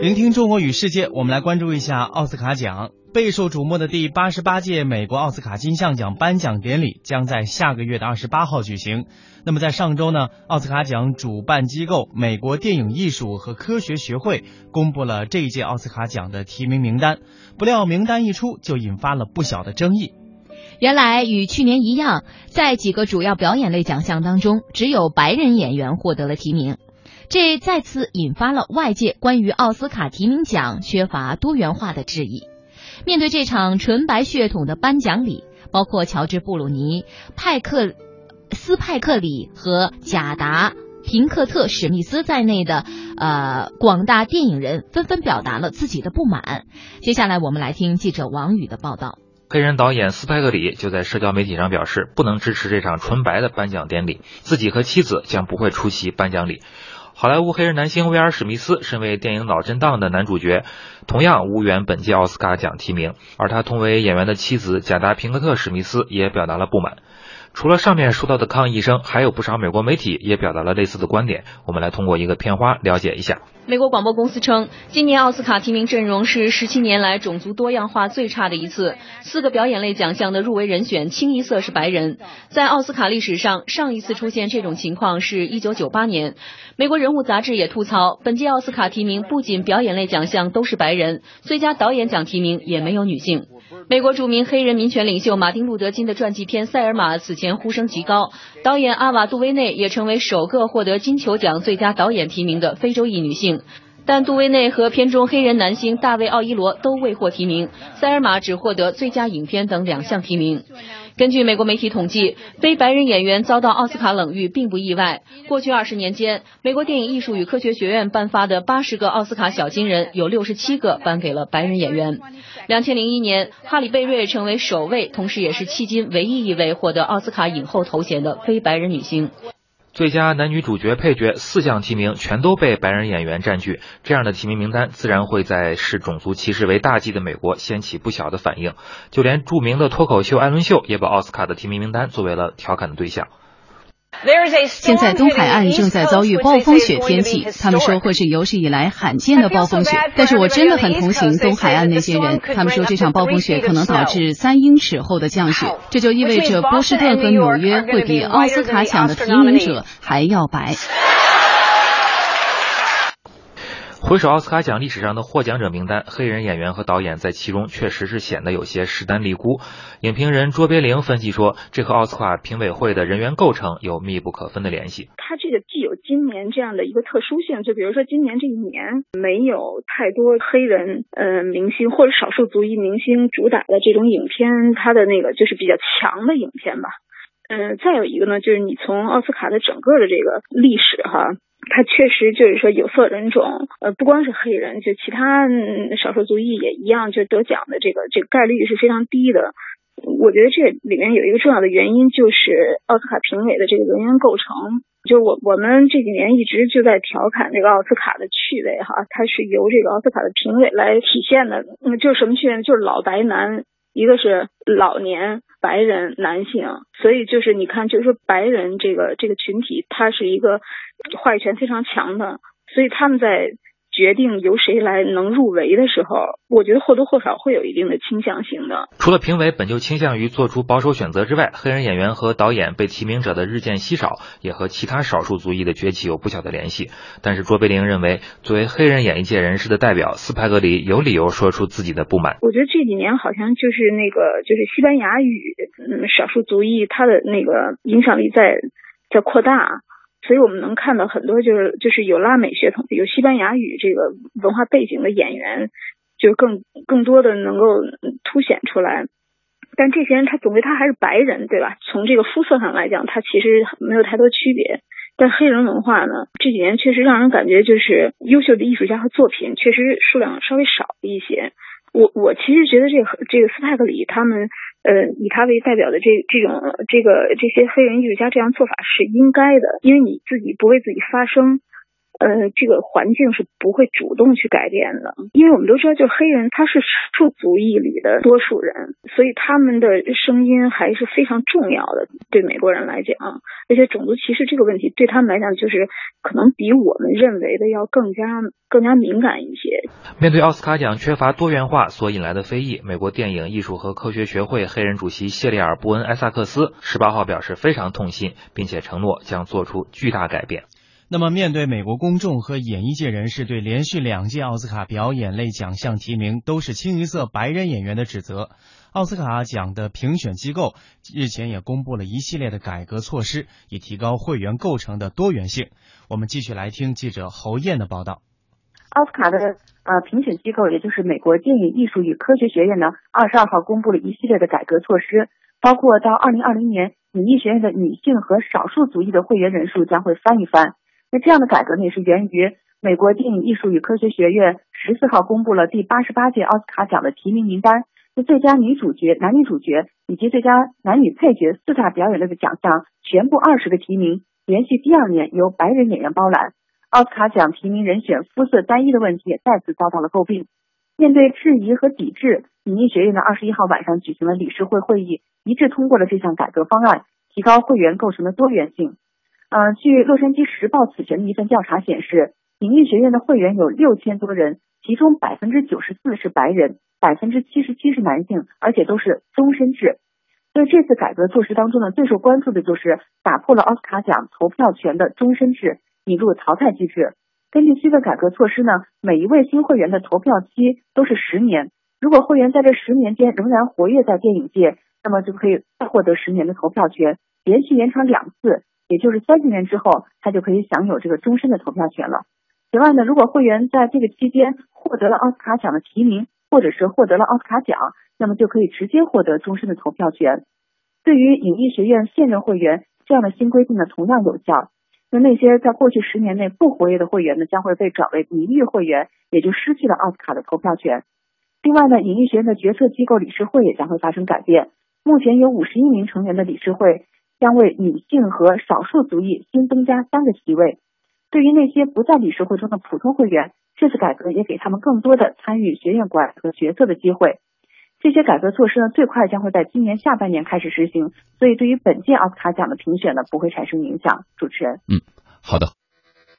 聆听中国与世界，我们来关注一下奥斯卡奖。备受瞩目的第八十八届美国奥斯卡金像奖颁奖典礼将在下个月的二十八号举行。那么在上周呢，奥斯卡奖主办机构美国电影艺术和科学学会公布了这一届奥斯卡奖的提名名单。不料名单一出，就引发了不小的争议。原来与去年一样，在几个主要表演类奖项当中，只有白人演员获得了提名。这再次引发了外界关于奥斯卡提名奖缺乏多元化的质疑。面对这场纯白血统的颁奖礼，包括乔治·布鲁尼、派克斯派克里和贾达平克特史密斯在内的呃广大电影人纷纷表达了自己的不满。接下来我们来听记者王宇的报道。黑人导演斯派克里就在社交媒体上表示，不能支持这场纯白的颁奖典礼，自己和妻子将不会出席颁奖礼。好莱坞黑人男星威尔史密斯身为电影《脑震荡》的男主角，同样无缘本届奥斯卡奖提名。而他同为演员的妻子贾达平克特史密斯也表达了不满。除了上面说到的抗议声，还有不少美国媒体也表达了类似的观点。我们来通过一个片花了解一下。美国广播公司称，今年奥斯卡提名阵容是十七年来种族多样化最差的一次。四个表演类奖项的入围人选清一色是白人。在奥斯卡历史上，上一次出现这种情况是一九九八年。美国人物杂志也吐槽，本届奥斯卡提名不仅表演类奖项都是白人，最佳导演奖提名也没有女性。美国著名黑人民权领袖马丁·路德·金的传记片《塞尔玛》此前呼声极高，导演阿瓦·杜威内也成为首个获得金球奖最佳导演提名的非洲裔女性。但杜威内和片中黑人男星大卫·奥伊罗都未获提名，《塞尔玛》只获得最佳影片等两项提名。根据美国媒体统计，非白人演员遭到奥斯卡冷遇并不意外。过去二十年间，美国电影艺术与科学学院颁发的八十个奥斯卡小金人，有六十七个颁给了白人演员。两千零一年，哈里贝瑞成为首位，同时也是迄今唯一一位获得奥斯卡影后头衔的非白人女星。最佳男女主角、配角四项提名全都被白人演员占据，这样的提名名单自然会在视种族歧视为大忌的美国掀起不小的反应。就连著名的脱口秀艾伦秀也把奥斯卡的提名名单作为了调侃的对象。现在东海岸正在遭遇暴风雪天气，他们说会是有史以来罕见的暴风雪。但是我真的很同情东海岸那些人，他们说这场暴风雪可能导致三英尺厚的降雪，这就意味着波士顿和纽约会比奥斯卡奖的提名者还要白。回首奥斯卡奖历史上的获奖者名单，黑人演员和导演在其中确实是显得有些势单力孤。影评人卓别林分析说，这和奥斯卡评委会的人员构成有密不可分的联系。它这个既有今年这样的一个特殊性，就比如说今年这一年没有太多黑人呃明星或者少数族裔明星主打的这种影片，它的那个就是比较强的影片吧。嗯，再有一个呢，就是你从奥斯卡的整个的这个历史哈。他确实就是说有色人种，呃，不光是黑人，就其他少数族裔也一样，就得奖的这个这个概率是非常低的。我觉得这里面有一个重要的原因，就是奥斯卡评委的这个人员构成。就我我们这几年一直就在调侃这个奥斯卡的趣味哈，它是由这个奥斯卡的评委来体现的。嗯，就是什么趣味呢？就是老白男，一个是老年白人男性，所以就是你看，就是说白人这个这个群体，他是一个。话语权非常强的，所以他们在决定由谁来能入围的时候，我觉得或多或少会有一定的倾向性的。除了评委本就倾向于做出保守选择之外，黑人演员和导演被提名者的日渐稀少，也和其他少数族裔的崛起有不小的联系。但是卓别林认为，作为黑人演艺界人士的代表，斯派格里有理由说出自己的不满。我觉得这几年好像就是那个，就是西班牙语，嗯，少数族裔他的那个影响力在在扩大。所以我们能看到很多就是就是有拉美血统、有西班牙语这个文化背景的演员，就更更多的能够凸显出来。但这些人他总归他还是白人，对吧？从这个肤色上来讲，他其实没有太多区别。但黑人文化呢，这几年确实让人感觉就是优秀的艺术家和作品确实数量稍微少一些。我我其实觉得这个这个斯派克里他们。呃，以他为代表的这这种这个这些黑人艺术家这样做法是应该的，因为你自己不为自己发声，呃，这个环境是不会主动去改变的。因为我们都知道，就黑人他是数族裔里的多数人，所以他们的声音还是非常重要的。对美国人来讲，而且种族歧视这个问题对他们来讲，就是可能比我们认为的要更加更加敏感一些。面对奥斯卡奖缺乏多元化所引来的非议，美国电影艺术和科学学会黑人主席谢利尔·布恩·埃萨克斯十八号表示非常痛心，并且承诺将做出巨大改变。那么，面对美国公众和演艺界人士对连续两届奥斯卡表演类奖项提名都是清一色白人演员的指责，奥斯卡奖的评选机构日前也公布了一系列的改革措施，以提高会员构成的多元性。我们继续来听记者侯燕的报道。奥斯卡的呃评选机构，也就是美国电影艺术与科学学院呢，二十二号公布了一系列的改革措施，包括到二零二零年，影艺学院的女性和少数族裔的会员人数将会翻一番。那这样的改革呢，也是源于美国电影艺术与科学学院十四号公布了第八十八届奥斯卡奖的提名名单，那最佳女主角、男女主角以及最佳男女配角四大表演类的奖项，全部二十个提名，连续第二年由白人演员包揽。奥斯卡奖提名人选肤色单一的问题也再次遭到了诟病。面对质疑和抵制，影艺学院的二十一号晚上举行了理事会会议，一致通过了这项改革方案，提高会员构成的多元性。呃，据洛杉矶时报此前的一份调查显示，影艺学院的会员有六千多人，其中百分之九十四是白人，百分之七十七是男性，而且都是终身制。所以这次改革措施当中呢，最受关注的就是打破了奥斯卡奖投票权的终身制。引入淘汰机制。根据新的改革措施呢，每一位新会员的投票期都是十年。如果会员在这十年间仍然活跃在电影界，那么就可以再获得十年的投票权，连续延长两次，也就是三十年之后，他就可以享有这个终身的投票权了。此外呢，如果会员在这个期间获得了奥斯卡奖的提名，或者是获得了奥斯卡奖，那么就可以直接获得终身的投票权。对于影艺学院现任会员，这样的新规定呢，同样有效。那那些在过去十年内不活跃的会员呢，将会被转为名誉会员，也就失去了奥斯卡的投票权。另外呢，影艺学院的决策机构理事会也将会发生改变。目前有五十一名成员的理事会将为女性和少数族裔新增加三个席位。对于那些不在理事会中的普通会员，这次改革也给他们更多的参与学院管和决策的机会。这些改革措施呢，最快将会在今年下半年开始实行，所以对于本届奥斯卡奖的评选呢，不会产生影响。主持人，嗯，好的。